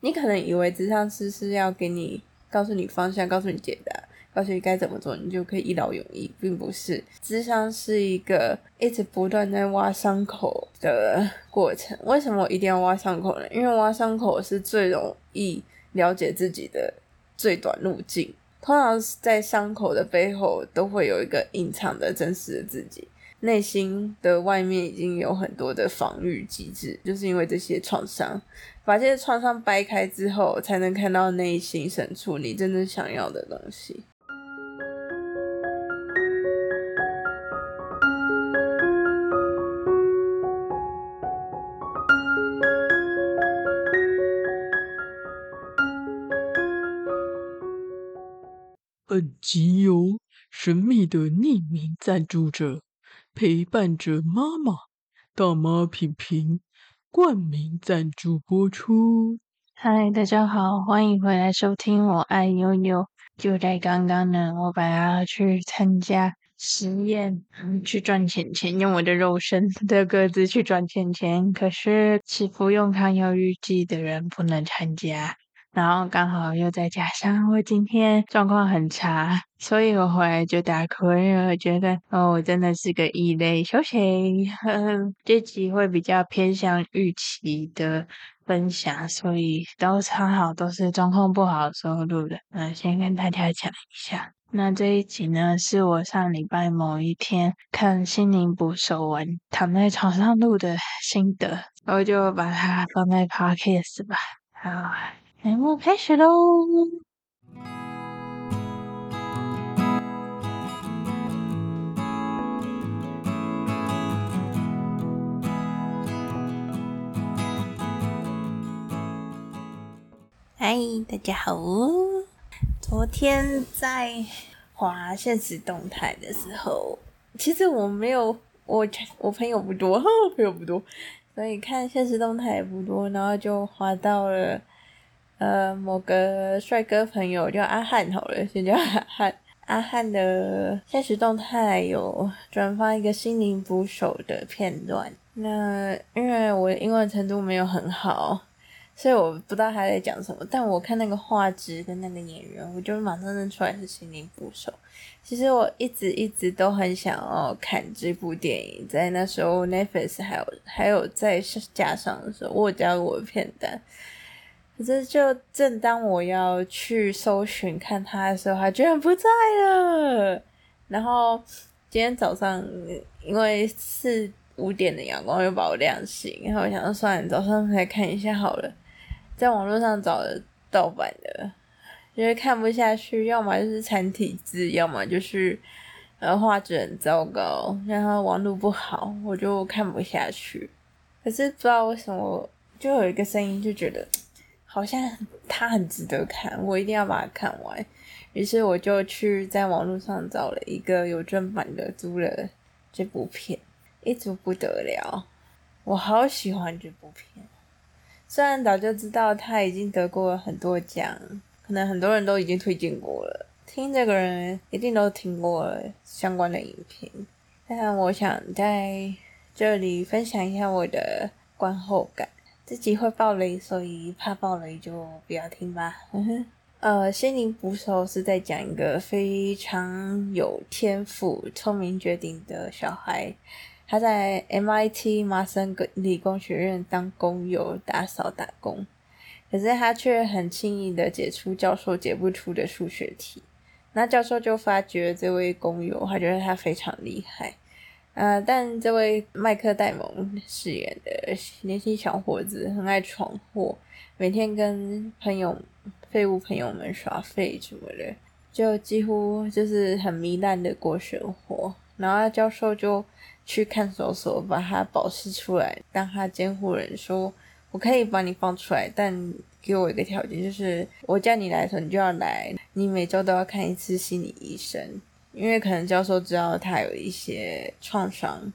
你可能以为咨商师是要给你告诉你方向，告诉你解答，告诉你该怎么做，你就可以一劳永逸，并不是。咨商是一个一直不断在挖伤口的过程。为什么我一定要挖伤口呢？因为挖伤口是最容易了解自己的最短路径。通常在伤口的背后，都会有一个隐藏的真实的自己。内心的外面已经有很多的防御机制，就是因为这些创伤，把这些创伤掰开之后，才能看到内心深处你真正想要的东西。本集由神秘的匿名赞助者。陪伴着妈妈，大妈品评冠名赞助播出。嗨，大家好，欢迎回来收听我爱悠悠。就在刚刚呢，我本来要去参加实验，去赚钱钱，用我的肉身的个子去赚钱钱。可是吃服用抗忧郁剂的人不能参加。然后刚好又再加上我今天状况很差，所以我回来就打哭，因为我觉得哦，我真的是个异类。休息，呵呵，这集会比较偏向预期的分享，所以都常好都是状况不好的时候录的。嗯，先跟大家讲一下，那这一集呢是我上礼拜某一天看《心灵捕手文》躺在床上录的心得，我就把它放在 Podcast 吧。好。节目开始喽！嗨，大家好！昨天在滑限时动态的时候，其实我没有，我我朋友不多，朋友不多，所以看限时动态也不多，然后就滑到了。呃，某个帅哥朋友叫阿汉好了，先叫阿汉。阿汉的现实动态有转发一个心灵捕手的片段。那因为我的英文程度没有很好，所以我不知道他在讲什么。但我看那个画质跟那个演员，我就马上认出来是心灵捕手。其实我一直一直都很想要看这部电影，在那时候 Netflix 还有还有在架上的时候，我有加入我的片单。可是，就正当我要去搜寻看他的时候，他居然不在了。然后今天早上，因为四五点的阳光又把我亮醒，然后我想说算了，早上再看一下好了。在网络上找了盗版的，因为看不下去，要么就是残体字，要么就是呃画质很糟糕，然后网络不好，我就看不下去。可是不知道为什么，就有一个声音就觉得。好像它很值得看，我一定要把它看完。于是我就去在网络上找了一个有正版的，租了这部片，一租不得了。我好喜欢这部片，虽然早就知道它已经得过很多奖，可能很多人都已经推荐过了，听这个人一定都听过相关的影评。但我想在这里分享一下我的观后感。自己会爆雷，所以怕爆雷就不要听吧。呃，心灵捕手是在讲一个非常有天赋、聪明绝顶的小孩，他在 MIT 麻省理工学院当工友打扫打工，可是他却很轻易的解出教授解不出的数学题。那教授就发觉这位工友，他觉得他非常厉害。呃，但这位麦克戴蒙饰演的年轻小伙子很爱闯祸，每天跟朋友、废物朋友们耍废什么的，就几乎就是很糜烂的过生活。然后教授就去看守所把他保释出来，当他监护人说：“我可以把你放出来，但给我一个条件，就是我叫你来的时候你就要来，你每周都要看一次心理医生。”因为可能教授知道他有一些创伤，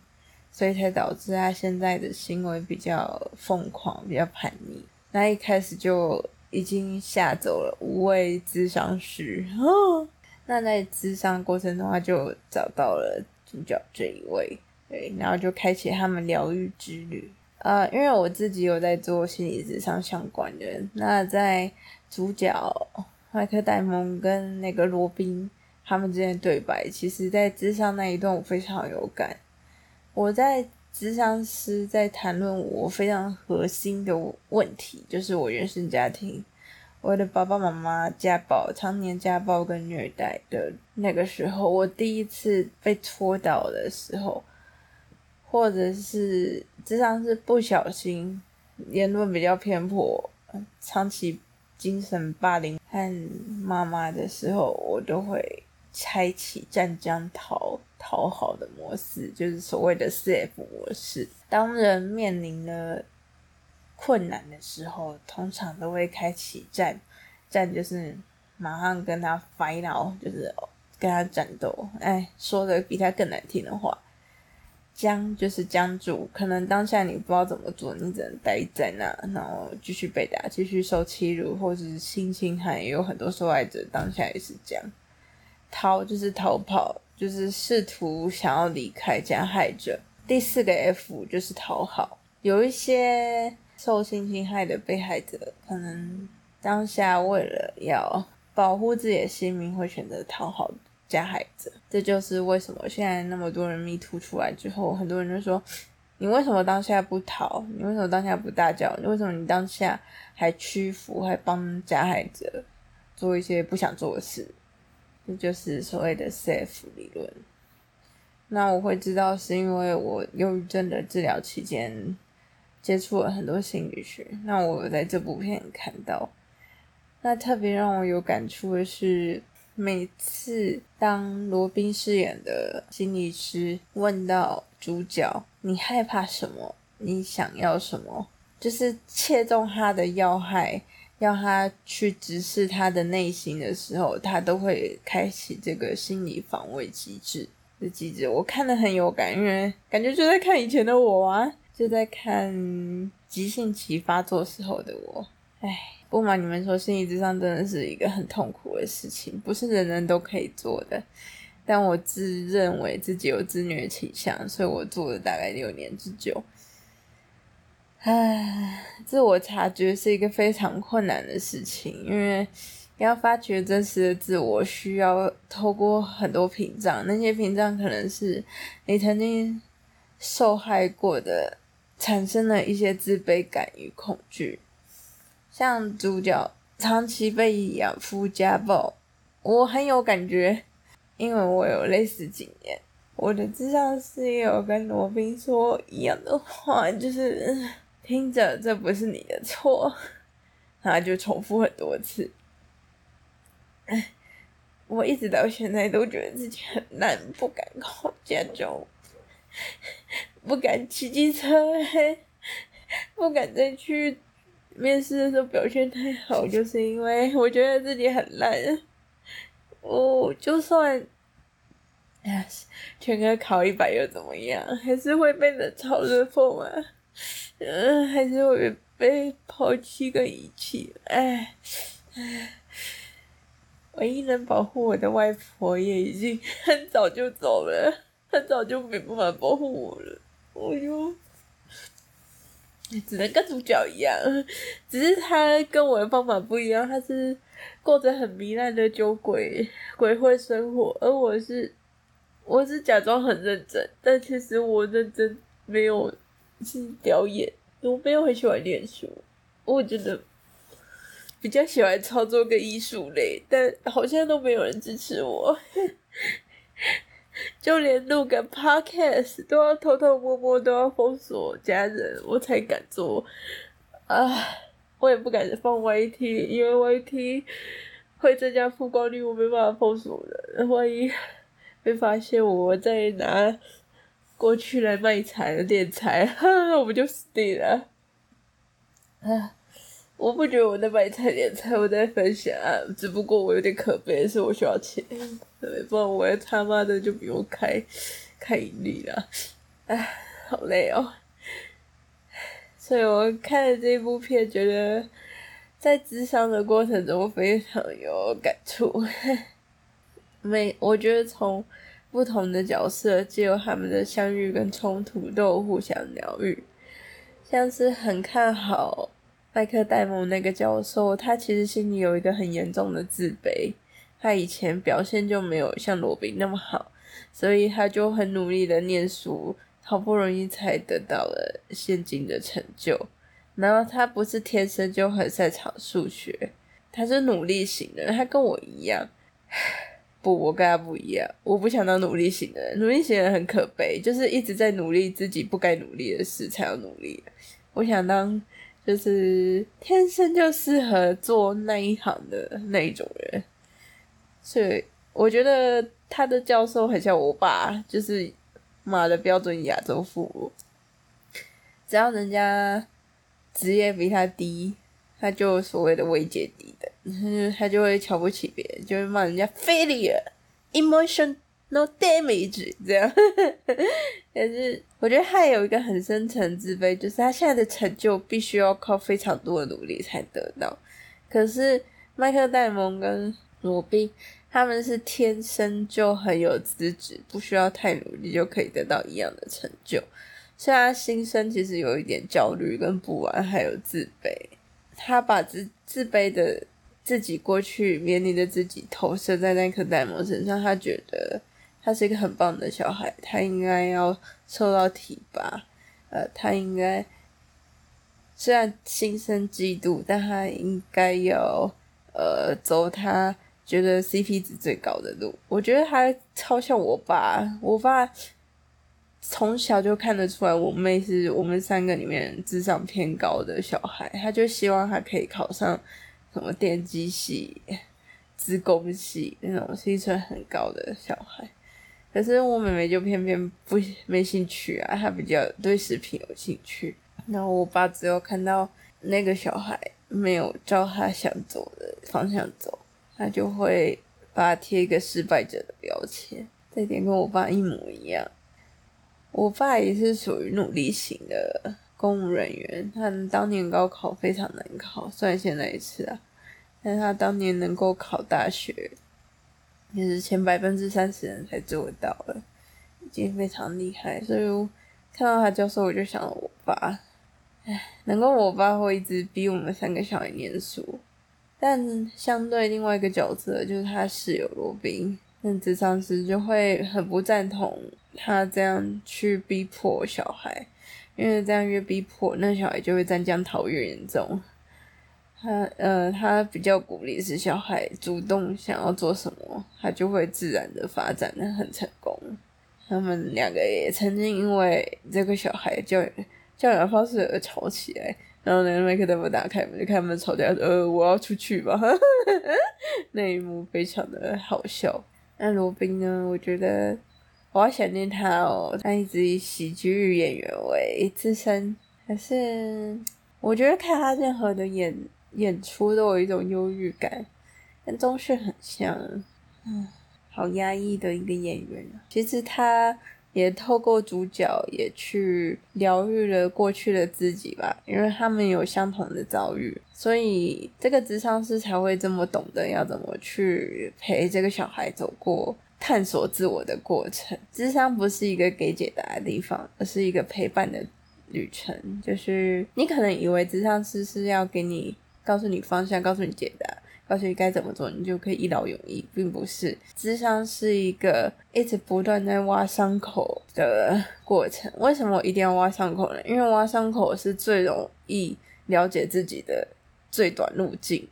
所以才导致他现在的行为比较疯狂、比较叛逆。那一开始就已经吓走了五位咨商师。哦，那在咨商过程中，他就找到了主角这一位，对，然后就开启他们疗愈之旅。呃，因为我自己有在做心理咨商相关的，那在主角麦克戴蒙跟那个罗宾他们之间的对白，其实在智商那一段我非常有感。我在智商师在谈论我非常核心的问题，就是我原生家庭。我的爸爸妈妈家暴，常年家暴跟虐待的那个时候，我第一次被戳到的时候，或者是智商是不小心言论比较偏颇，长期精神霸凌和妈妈的时候，我都会开启战将讨讨好的模式，就是所谓的 CF 模式。当人面临了困难的时候，通常都会开启战，战就是马上跟他 final，就是跟他战斗。哎，说的比他更难听的话，僵就是僵住。可能当下你不知道怎么做，你只能待在那，然后继续被打，继续受欺辱，或者是性侵害。也有很多受害者当下也是这样。逃就是逃跑，就是试图想要离开加害者。第四个 F 就是讨好，有一些。受性侵害的被害者，可能当下为了要保护自己的性命，会选择讨好加害者。这就是为什么现在那么多人 Me Too 出来之后，很多人就说：“你为什么当下不逃？你为什么当下不大叫？你为什么你当下还屈服，还帮加害者做一些不想做的事？”这就是所谓的 4F 理论。那我会知道，是因为我忧郁症的治疗期间。接触了很多心理学，那我在这部片看到，那特别让我有感触的是，每次当罗宾饰演的心理师问到主角“你害怕什么？你想要什么？”就是切中他的要害，要他去直视他的内心的时候，他都会开启这个心理防卫机制的机制。我看得很有感，因为感觉就在看以前的我啊。就在看急性期发作时候的我，唉，不瞒你们说，心理智商真的是一个很痛苦的事情，不是人人都可以做的。但我自认为自己有自虐倾向，所以我做了大概六年之久。唉，自我察觉是一个非常困难的事情，因为要发掘真实的自我，需要透过很多屏障，那些屏障可能是你曾经受害过的。产生了一些自卑感与恐惧，像主角长期被养父家暴，我很有感觉，因为我有类似经验。我的智商师也有跟罗宾说一样的话，就是 听着这不是你的错，然后就重复很多次。我一直到现在都觉得自己很烂，不敢考驾照。不敢骑机车，不敢再去面试的时候表现太好，就是因为我觉得自己很烂。我就算，全科考一百又怎么样？还是会被冷嘲热讽啊！嗯，还是会被抛弃跟遗弃。哎，哎，唯一能保护我的外婆也已经很早就走了，很早就没办法保护我了。我就只能跟主角一样，只是他跟我的方法不一样。他是过着很糜烂的酒鬼鬼混生活，而我是我是假装很认真，但其实我认真没有是表演，我没有很喜欢念书。我觉得比较喜欢操作跟艺术类，但好像都没有人支持我。就连录个 podcast 都要偷偷摸摸，都要封锁家人，我才敢做。啊，我也不敢放 YT，因为 YT 会增加曝光率，我没办法封锁的。万一被发现我在拿过去来卖惨敛财，那 我不就死定了？啊！我不觉得我在卖惨点菜，我在分享，只不过我有点可悲是，我需要钱，对，不然我他妈的就不用开开盈利了，唉，好累哦。所以我看了这部片，觉得在智商的过程中非常有感触。每我觉得从不同的角色，借由他们的相遇跟冲突，都互相疗愈。像是很看好麦克戴蒙那个教授，他其实心里有一个很严重的自卑，他以前表现就没有像罗宾那么好，所以他就很努力的念书，好不容易才得到了现今的成就。然后他不是天生就很擅长数学，他是努力型的，他跟我一样。不，我跟他不一样，我不想当努力型的人，努力型的人很可悲，就是一直在努力自己不该努力的事才要努力。我想当就是天生就适合做那一行的那一种人，所以我觉得他的教授很像我爸，就是妈的标准亚洲父母，只要人家。职业比他低，他就所谓的位阶低的，他就会瞧不起别人，就会骂人家 failure、emotional damage 这样。但是我觉得他有一个很深层自卑，就是他现在的成就必须要靠非常多的努力才得到。可是麦克戴蒙跟罗宾他们是天生就很有资质，不需要太努力就可以得到一样的成就。所以他心生其实有一点焦虑跟不安，还有自卑。他把自自卑的自己过去面临的自己投射在那颗戴蒙身上，他觉得他是一个很棒的小孩，他应该要受到提拔。呃，他应该虽然心生嫉妒，但他应该要呃走他觉得 CP 值最高的路。我觉得他超像我爸，我爸。从小就看得出来，我妹是我们三个里面智商偏高的小孩。他就希望他可以考上什么电机系、资工系那种薪水很高的小孩。可是我妹妹就偏偏不没兴趣啊，她比较对食品有兴趣。然后我爸只有看到那个小孩没有照他想走的方向走，他就会把他贴一个失败者的标签。这点跟我爸一模一样。我爸也是属于努力型的公务人员，他当年高考非常难考，虽然现在也是啊，但他当年能够考大学，也是前百分之三十人才做到了，已经非常厉害。所以看到他教授，我就想到我爸，唉，能够我爸会一直逼我们三个小孩念书，但相对另外一个角色就是他室友罗宾。那咨商师就会很不赞同他这样去逼迫小孩，因为这样越逼迫，那小孩就会战将逃越严重。他呃，他比较鼓励是小孩主动想要做什么，他就会自然的发展的很成功。他们两个也曾经因为这个小孩教育教养方式而吵起来，然后那个麦克戴蒙打开门就看他们吵架，呃，我要出去吧，那一幕非常的好笑。那罗宾呢？我觉得我好想念他哦。他一直以喜剧演员为自身，可是我觉得看他任何的演演出都有一种忧郁感，跟钟鉉很像。嗯，好压抑的一个演员。其实他也透过主角也去疗愈了过去的自己吧，因为他们有相同的遭遇。所以这个智商师才会这么懂得要怎么去陪这个小孩走过探索自我的过程。智商不是一个给解答的地方，而是一个陪伴的旅程。就是你可能以为智商师是要给你告诉你方向，告诉你解答，告诉你该怎么做，你就可以一劳永逸，并不是。咨商是一个一直不断在挖伤口的过程。为什么我一定要挖伤口呢？因为挖伤口是最容易了解自己的。最短路径，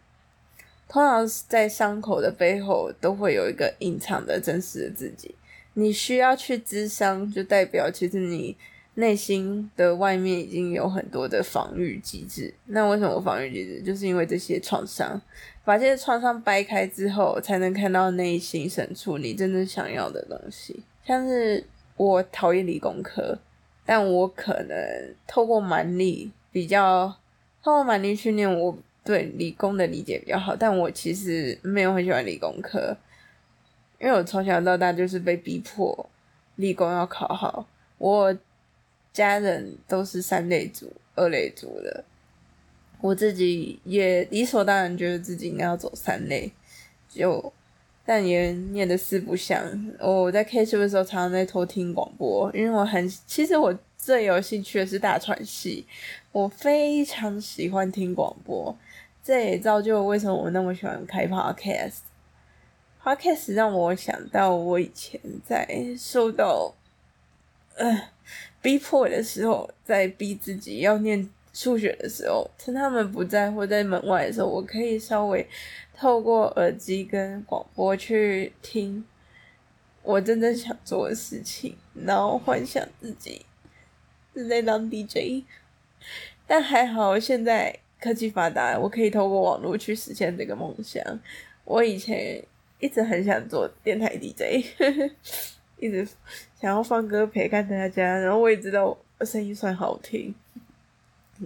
通常在伤口的背后都会有一个隐藏的真实的自己。你需要去咨商，就代表其实你内心的外面已经有很多的防御机制。那为什么防御机制？就是因为这些创伤，把这些创伤掰开之后，才能看到内心深处你真正想要的东西。像是我讨厌理工科，但我可能透过蛮力比较，透过蛮力训练我。对理工的理解比较好，但我其实没有很喜欢理工科，因为我从小到大就是被逼迫理工要考好。我家人都是三类组、二类组的，我自己也理所当然觉得自己应该要走三类，就但也念的四不像。我在 K 书的时候常常在偷听广播，因为我很其实我最有兴趣的是大传系。我非常喜欢听广播，这也造就了为什么我那么喜欢开 podcast。podcast 让我想到我以前在受到呃逼迫的时候，在逼自己要念数学的时候，趁他们不在或在门外的时候，我可以稍微透过耳机跟广播去听我真正想做的事情，然后幻想自己是在当 DJ。但还好，现在科技发达，我可以透过网络去实现这个梦想。我以前一直很想做电台 DJ，一直想要放歌陪看大家，然后我也知道我声音算好听，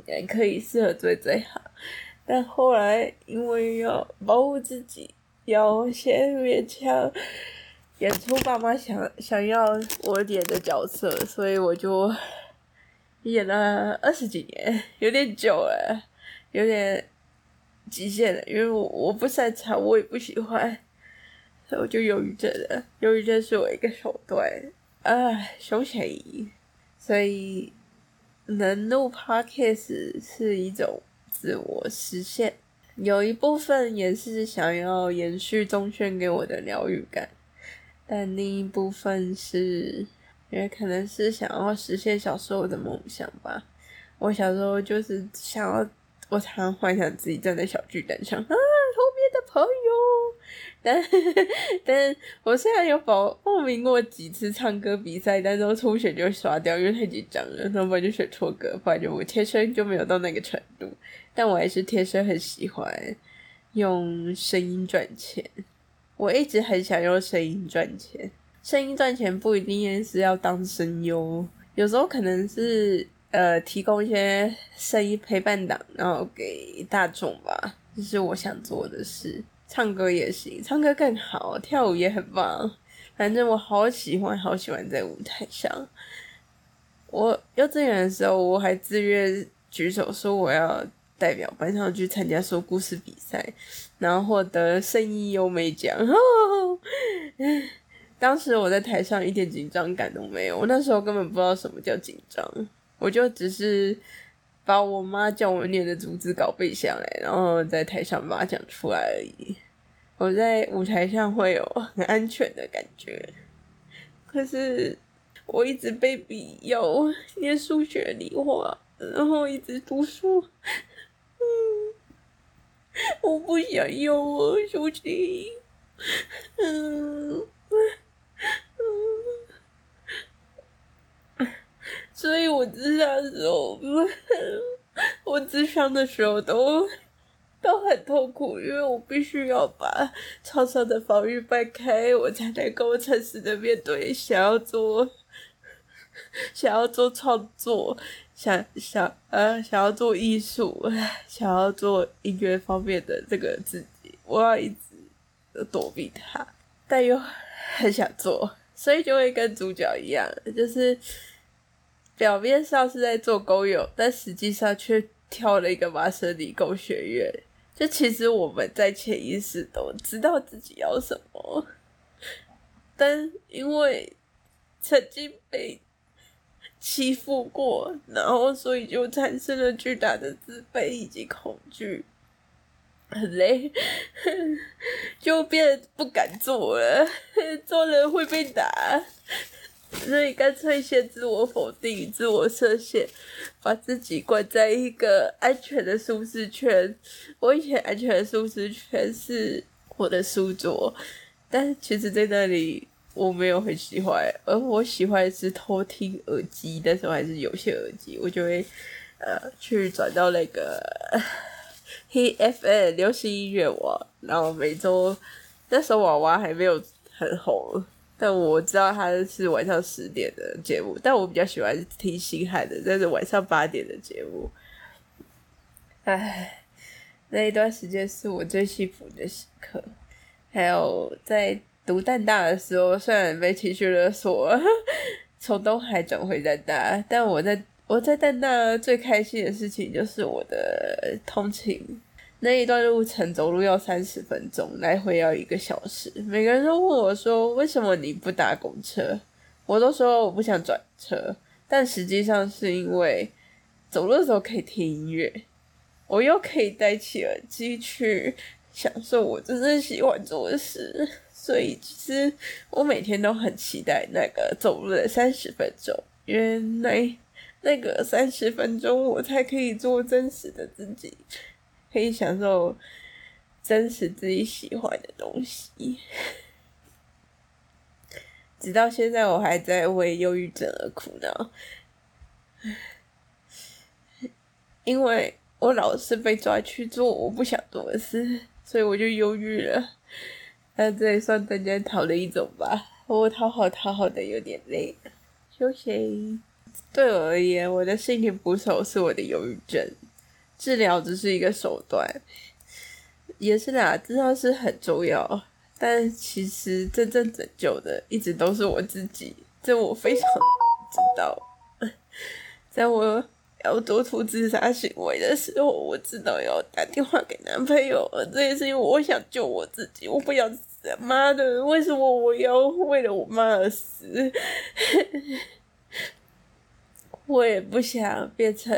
也可以适合做最好。但后来因为要保护自己，要先勉强演出爸妈想想要我演的角色，所以我就。演了二十几年，有点久了，有点极限了。因为我我不擅长，我也不喜欢，所以我就犹豫着了。犹豫着是我一个手段，啊，休息。所以能录 podcast 是一种自我实现，有一部分也是想要延续宗宪给我的疗愈感，但另一部分是。也可能是想要实现小时候的梦想吧。我小时候就是想要，我常常幻想自己站在小巨蛋上啊，哦哟。但 但我虽然有报报名过几次唱歌比赛，但是初选就刷掉，因为太紧张了，然后不然就选错歌，不然就我天生就没有到那个程度。但我还是天生很喜欢用声音赚钱，我一直很想用声音赚钱。声音赚钱不一定是要当声优，有时候可能是呃提供一些声音陪伴档，然后给大众吧，这是我想做的事。唱歌也行，唱歌更好，跳舞也很棒。反正我好喜欢，好喜欢在舞台上。我幼稚园的时候，我还自愿举手说我要代表班上去参加说故事比赛，然后获得声音优美奖。当时我在台上一点紧张感都没有，我那时候根本不知道什么叫紧张，我就只是把我妈叫我念的逐字稿背下来，然后在台上把它讲出来而已。我在舞台上会有很安全的感觉，可是我一直被逼要念数学、理化，然后一直读书，嗯，我不想要啊，数学，嗯。所以我自杀的时候，我自伤的时候都都很痛苦，因为我必须要把创伤的防御掰开，我才能够诚实的面对想要做 想要做创作，想想呃想要做艺术，想要做音乐方面的这个自己，我要一直躲避它，但又很想做，所以就会跟主角一样，就是。表面上是在做工友，但实际上却挑了一个麻省理工学院。就其实我们在潜意识都知道自己要什么，但因为曾经被欺负过，然后所以就产生了巨大的自卑以及恐惧，很累，就变不敢做了，做了会被打。所以干脆先自我否定、自我设限，把自己关在一个安全的舒适圈。我以前安全的舒适圈是我的书桌，但是其实在那里我没有很喜欢，而我喜欢是偷听耳机，但是我还是有线耳机，我就会呃去转到那个 Hit FM 流行音乐网，然后每周那时候娃娃还没有很红。但我知道他是晚上十点的节目，但我比较喜欢听星海的，那是晚上八点的节目。唉，那一段时间是我最幸福的时刻。还有在读淡大的时候，虽然被情绪勒索，从东海转回淡大，但我在我在淡大最开心的事情就是我的通勤。那一段路程走路要三十分钟，来回要一个小时。每个人都问我说：“为什么你不搭公车？”我都说我不想转车，但实际上是因为走路的时候可以听音乐，我又可以戴起耳机去享受我真正喜欢做的事，所以其实我每天都很期待那个走路的三十分钟，原来那个三十分钟我才可以做真实的自己，可以享受真实自己喜欢的东西。直到现在，我还在为忧郁症而苦恼，因为我老是被抓去做我不想做的事，所以我就忧郁了。那这也算大家讨的一种吧。我讨好讨好的有点累，休息。对我而言，我的心情捕手是我的忧郁症，治疗只是一个手段，也是啦，治疗是很重要。但其实真正拯救的一直都是我自己，这我非常知道。在我要做出自杀行为的时候，我知道要打电话给男朋友，这也是因为我想救我自己，我不想死。妈的，为什么我要为了我妈而死？我也不想变成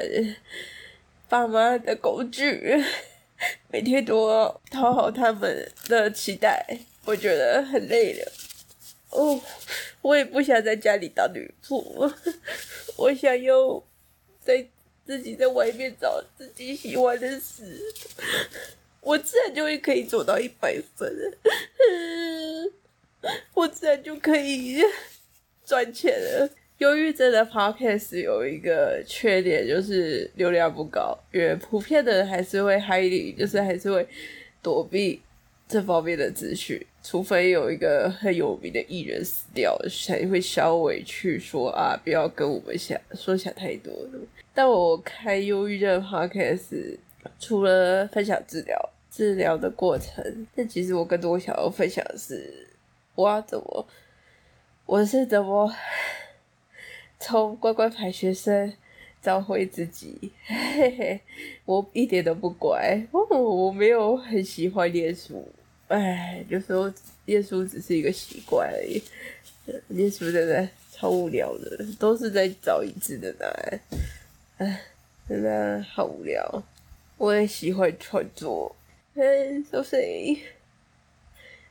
爸妈的工具，每天都讨好他们的期待。我觉得很累了，哦，我也不想在家里当女仆，我想要在自己在外面找自己喜欢的事，我自然就会可以做到一百分，我自然就可以赚钱了。忧郁症的 podcast 有一个缺点，就是流量不高，因为普遍的人还是会 hiding，就是还是会躲避这方面的资讯。除非有一个很有名的艺人死掉，才会稍微去说啊，不要跟我们想说想太多。但我开忧郁症 podcast，除了分享治疗治疗的过程，但其实我更多想要分享的是，我要怎么，我是怎么从乖乖牌学生找回自己。嘿嘿，我一点都不乖，我我没有很喜欢念书。哎，有时候念书只是一个习惯而已。念书真的超无聊的，都是在找一致的答案。哎，真的好无聊。我也喜欢创作，嗯，所以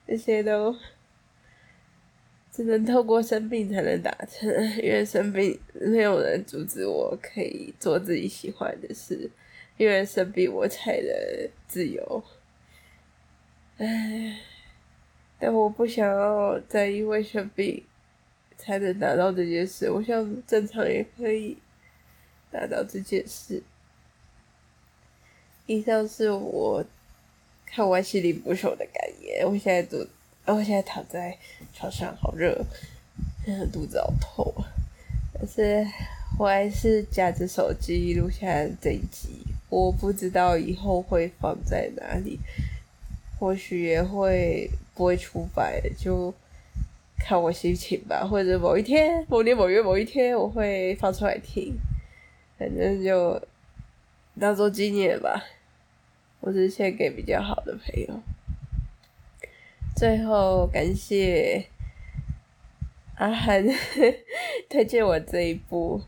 这些都只能透过生病才能达成，因为生病没有人阻止我可以做自己喜欢的事，因为生病我才能自由。唉，但我不想要再因为生病才能达到这件事。我想正常也可以达到这件事。以上是我看完《心灵捕手》的感言。我现在坐，我现在躺在床上，好热，肚子好痛。但是我还是夹着手机录下这一集。我不知道以后会放在哪里。或许也会不会出版，就看我心情吧。或者某一天、某年某月某一天，我会放出来听。反正就当做纪念吧。我是献给比较好的朋友。最后感谢阿涵 推荐我这一部。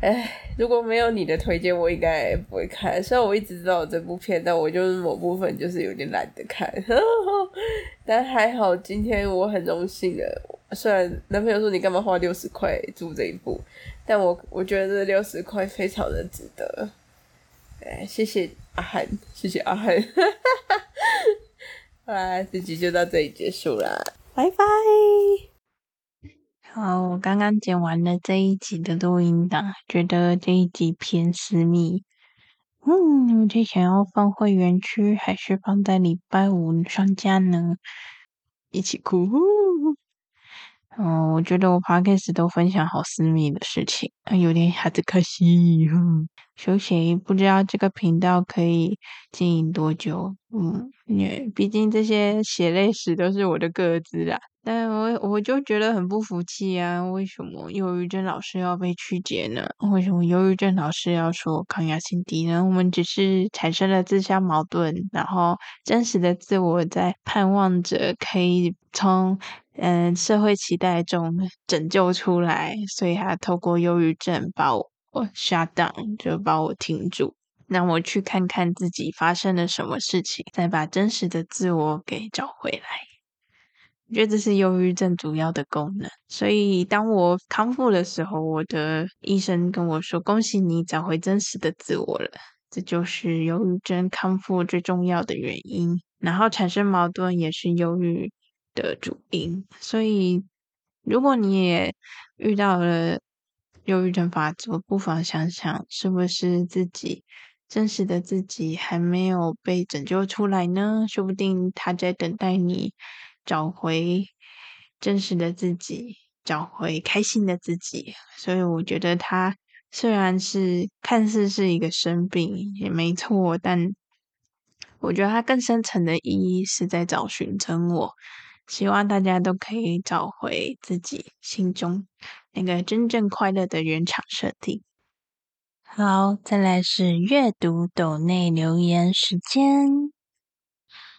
唉，如果没有你的推荐，我应该不会看。虽然我一直知道这部片，但我就是某部分就是有点懒得看。但还好，今天我很荣幸的，虽然男朋友说你干嘛花六十块租这一部，但我我觉得这六十块非常的值得。哎，谢谢阿涵，谢谢阿涵。好啦，这集就到这里结束啦，拜拜。好，我刚刚剪完了这一集的录音档，觉得这一集偏私密。嗯，你们最想要放会员区，还是放在礼拜五上架呢？一起哭。嗯，我觉得我 podcast 都分享好私密的事情，有点孩子可惜。嗯，休息，不知道这个频道可以经营多久。嗯，因为毕竟这些血泪史都是我的个子啦。但我我就觉得很不服气啊！为什么忧郁症老师要被曲解呢？为什么忧郁症老师要说抗压性低呢？我们只是产生了自相矛盾，然后真实的自我在盼望着可以从嗯社会期待中拯救出来，所以他透过忧郁症把我我 shut down，就把我停住，让我去看看自己发生了什么事情，再把真实的自我给找回来。我觉得这是忧郁症主要的功能。所以当我康复的时候，我的医生跟我说：“恭喜你找回真实的自我了。”这就是忧郁症康复最重要的原因。然后产生矛盾也是忧郁的主因。所以，如果你也遇到了忧郁症发作，不妨想想是不是自己真实的自己还没有被拯救出来呢？说不定他在等待你找回真实的自己，找回开心的自己。所以，我觉得他。虽然是看似是一个生病，也没错，但我觉得它更深层的意义是在找寻真我。希望大家都可以找回自己心中那个真正快乐的原厂设定。好，再来是阅读斗内留言时间。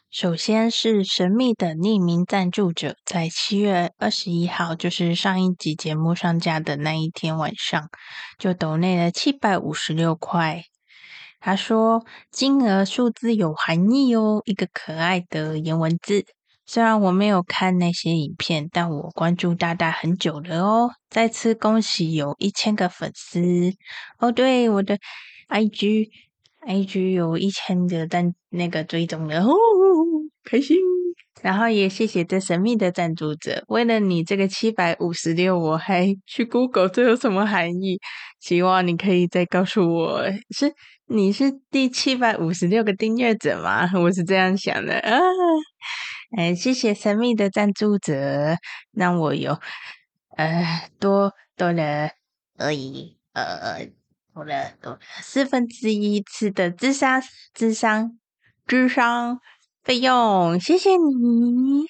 首先是神秘的匿名赞助者，在七月二十一号，就是上一集节目上架的那一天晚上，就抖内了七百五十六块。他说金额数字有含义哦，一个可爱的颜文字。虽然我没有看那些影片，但我关注大大很久了哦。再次恭喜有一千个粉丝哦，对，我的 IG。IG 有一千个但那个追踪了，哦，开心！然后也谢谢这神秘的赞助者，为了你这个七百五十六，我还去 Google 这有什么含义？希望你可以再告诉我，是你是第七百五十六个订阅者吗？我是这样想的啊。哎，谢谢神秘的赞助者，让我有呃多多了而已呃。多了多了四分之一次的智商、智商、智商费用，谢谢你。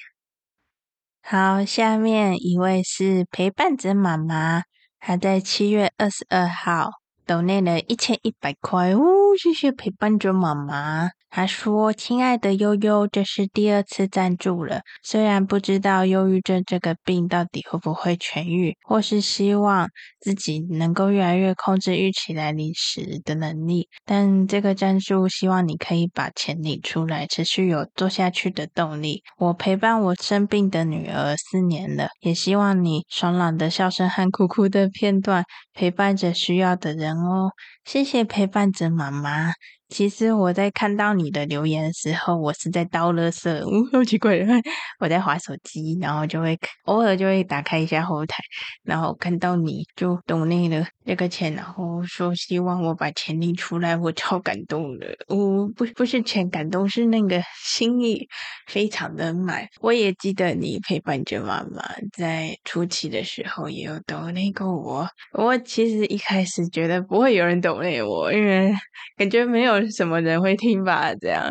好，下面一位是陪伴者妈妈，她在七月二十二号抖内了一千一百块哦，谢谢陪伴者妈妈。他说：“亲爱的悠悠，这是第二次赞助了。虽然不知道忧郁症这个病到底会不会痊愈，或是希望自己能够越来越控制预期来临时的能力，但这个赞助希望你可以把钱领出来，持续有做下去的动力。我陪伴我生病的女儿四年了，也希望你爽朗的笑声和哭哭的片段陪伴着需要的人哦。谢谢陪伴者妈妈。”其实我在看到你的留言的时候，我是在倒垃圾，嗯，好奇怪，我在划手机，然后就会偶尔就会打开一下后台，然后看到你就懂那个那个钱，然后说希望我把钱领出来，我超感动的，我不不是钱感动，是那个心意非常的满。我也记得你陪伴着妈妈在初期的时候也有抖那个我，我其实一开始觉得不会有人抖内我，因为感觉没有。什么人会听吧？这样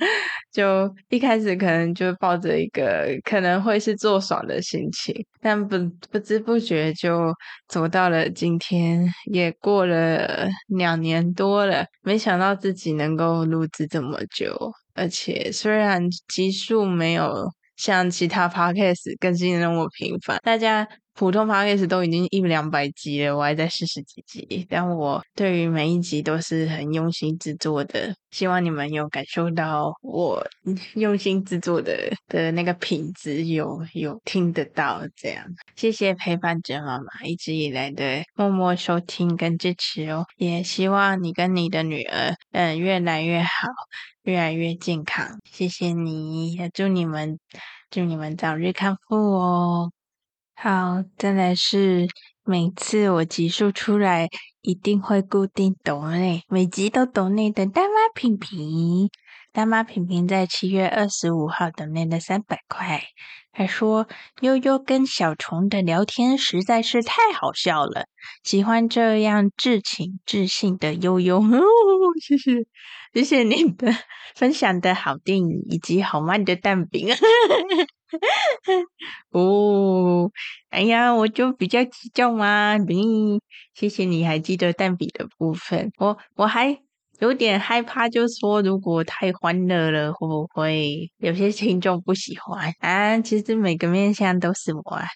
就一开始可能就抱着一个可能会是做爽的心情，但不不知不觉就走到了今天，也过了两年多了。没想到自己能够录制这么久，而且虽然集数没有像其他 podcast 更新的那么频繁，大家。普通 p o d c 都已经一两百集了，我还在四十几集，但我对于每一集都是很用心制作的，希望你们有感受到我 用心制作的的那个品质，有有听得到这样。谢谢陪伴者妈妈一直以来的默默收听跟支持哦，也希望你跟你的女儿嗯越来越好，越来越健康。谢谢你，也祝你们祝你们早日康复哦。好，再来是每次我集数出来，一定会固定抖内，每集都抖内的大妈萍萍。大妈萍萍在七月二十五号抖内的三百块，还说：“悠悠跟小虫的聊天实在是太好笑了，喜欢这样至情至性的悠悠。”哦，谢谢，谢谢你的 分享的好电影以及好慢的蛋饼。哦，哎呀，我就比较计较嘛。嗯，谢谢你还记得蛋比的部分。我我还有点害怕，就说如果太欢乐了，会不会有些 听众不喜欢啊？其实每个面向都是我啊。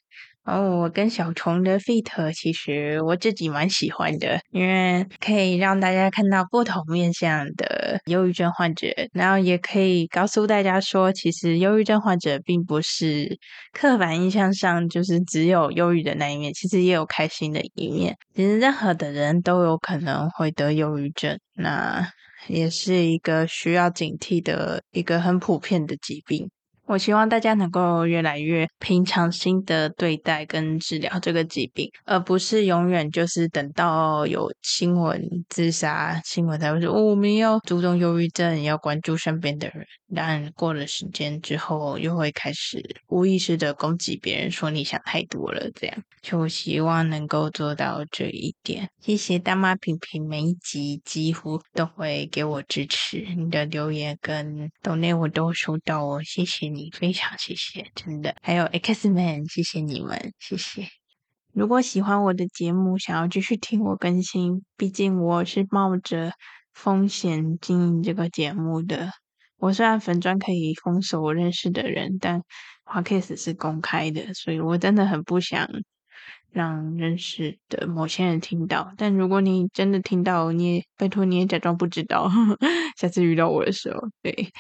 哦，我跟小虫的 feat 其实我自己蛮喜欢的，因为可以让大家看到不同面向的忧郁症患者，然后也可以告诉大家说，其实忧郁症患者并不是刻板印象上就是只有忧郁的那一面，其实也有开心的一面。其实任何的人都有可能会得忧郁症，那也是一个需要警惕的一个很普遍的疾病。我希望大家能够越来越平常心的对待跟治疗这个疾病，而不是永远就是等到有新闻自杀新闻才会说，哦，我们要注重忧郁症，要关注身边的人。但过了时间之后，又会开始无意识的攻击别人，说你想太多了。这样，就希望能够做到这一点。谢谢大妈平平，每一集几乎都会给我支持，你的留言跟抖内我都收到哦，谢谢你，非常谢谢，真的。还有 X Man，谢谢你们，谢谢。如果喜欢我的节目，想要继续听我更新，毕竟我是冒着风险经营这个节目的。我虽然粉专可以封锁我认识的人，但 Podcast 是公开的，所以我真的很不想让认识的某些人听到。但如果你真的听到，你也拜托你也假装不知道，下次遇到我的时候，对，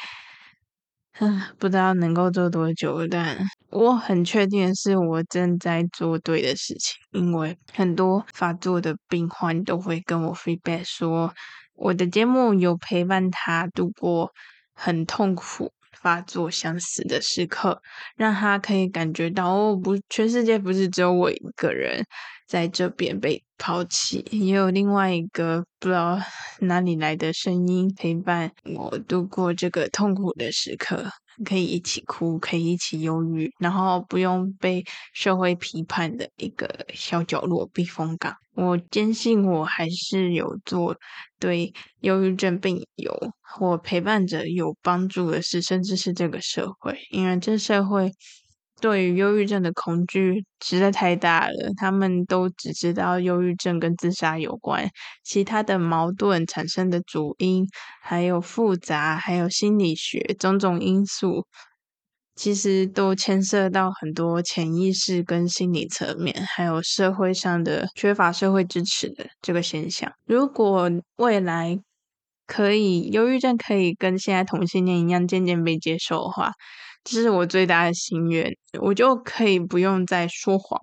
嗯，不知道能够做多久，但我很确定是我正在做对的事情，因为很多发作的病患都会跟我 feedback 说，我的节目有陪伴他度过。很痛苦、发作、想死的时刻，让他可以感觉到哦，不，全世界不是只有我一个人在这边被抛弃，也有另外一个不知道 哪里来的声音陪伴我度过这个痛苦的时刻。可以一起哭，可以一起忧郁，然后不用被社会批判的一个小角落避风港。我坚信我还是有做对忧郁症病友或陪伴者有帮助的事，甚至是这个社会，因为这社会。对于忧郁症的恐惧实在太大了，他们都只知道忧郁症跟自杀有关，其他的矛盾产生的主因还有复杂，还有心理学种种因素，其实都牵涉到很多潜意识跟心理层面，还有社会上的缺乏社会支持的这个现象。如果未来可以，忧郁症可以跟现在同性恋一样渐渐被接受的话。这是我最大的心愿，我就可以不用再说谎，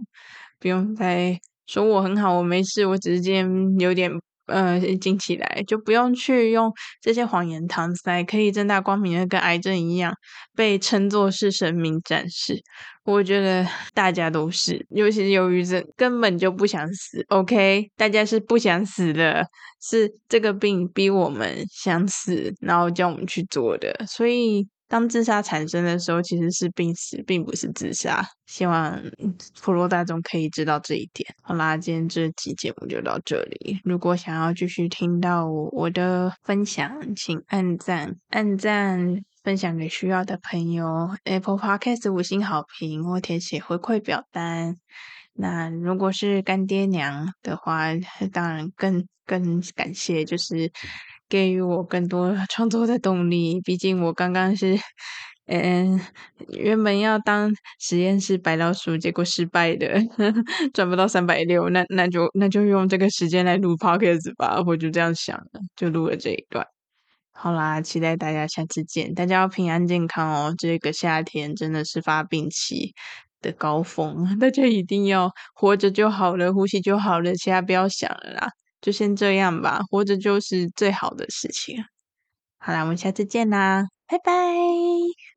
不用再说我很好，我没事，我只是今天有点呃惊起来，就不用去用这些谎言搪塞，可以正大光明的跟癌症一样被称作是神明战士。我觉得大家都是，尤其是忧郁症，根本就不想死。OK，大家是不想死的，是这个病逼我们想死，然后叫我们去做的，所以。当自杀产生的时候，其实是病死，并不是自杀。希望普罗大众可以知道这一点。好啦，今天这期节目就到这里。如果想要继续听到我的分享，请按赞、按赞、分享给需要的朋友。Apple Podcast 五星好评或填写回馈表单。那如果是干爹娘的话，当然更更感谢，就是。给予我更多创作的动力。毕竟我刚刚是，嗯，原本要当实验室白老鼠，结果失败的，赚不到三百六，那那就那就用这个时间来录 podcast 吧。我就这样想的，就录了这一段。好啦，期待大家下次见，大家要平安健康哦。这个夏天真的是发病期的高峰，大家一定要活着就好了，呼吸就好了，其他不要想了啦。就先这样吧，活着就是最好的事情。好啦，我们下次见啦，拜拜。